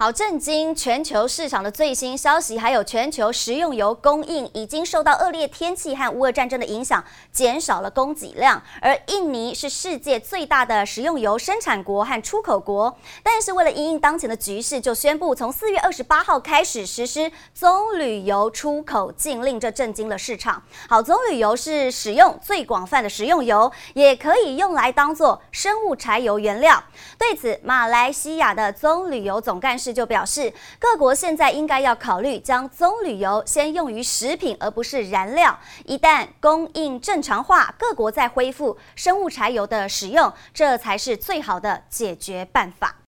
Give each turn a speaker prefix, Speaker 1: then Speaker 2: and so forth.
Speaker 1: 好，震惊全球市场的最新消息，还有全球食用油供应已经受到恶劣天气和乌俄战争的影响，减少了供给量。而印尼是世界最大的食用油生产国和出口国，但是为了因应当前的局势，就宣布从四月二十八号开始实施棕榈油出口禁令，这震惊了市场。好，棕榈油是使用最广泛的食用油，也可以用来当做生物柴油原料。对此，马来西亚的棕榈油总干事这。就表示，各国现在应该要考虑将棕榈油先用于食品，而不是燃料。一旦供应正常化，各国再恢复生物柴油的使用，这才是最好的解决办法。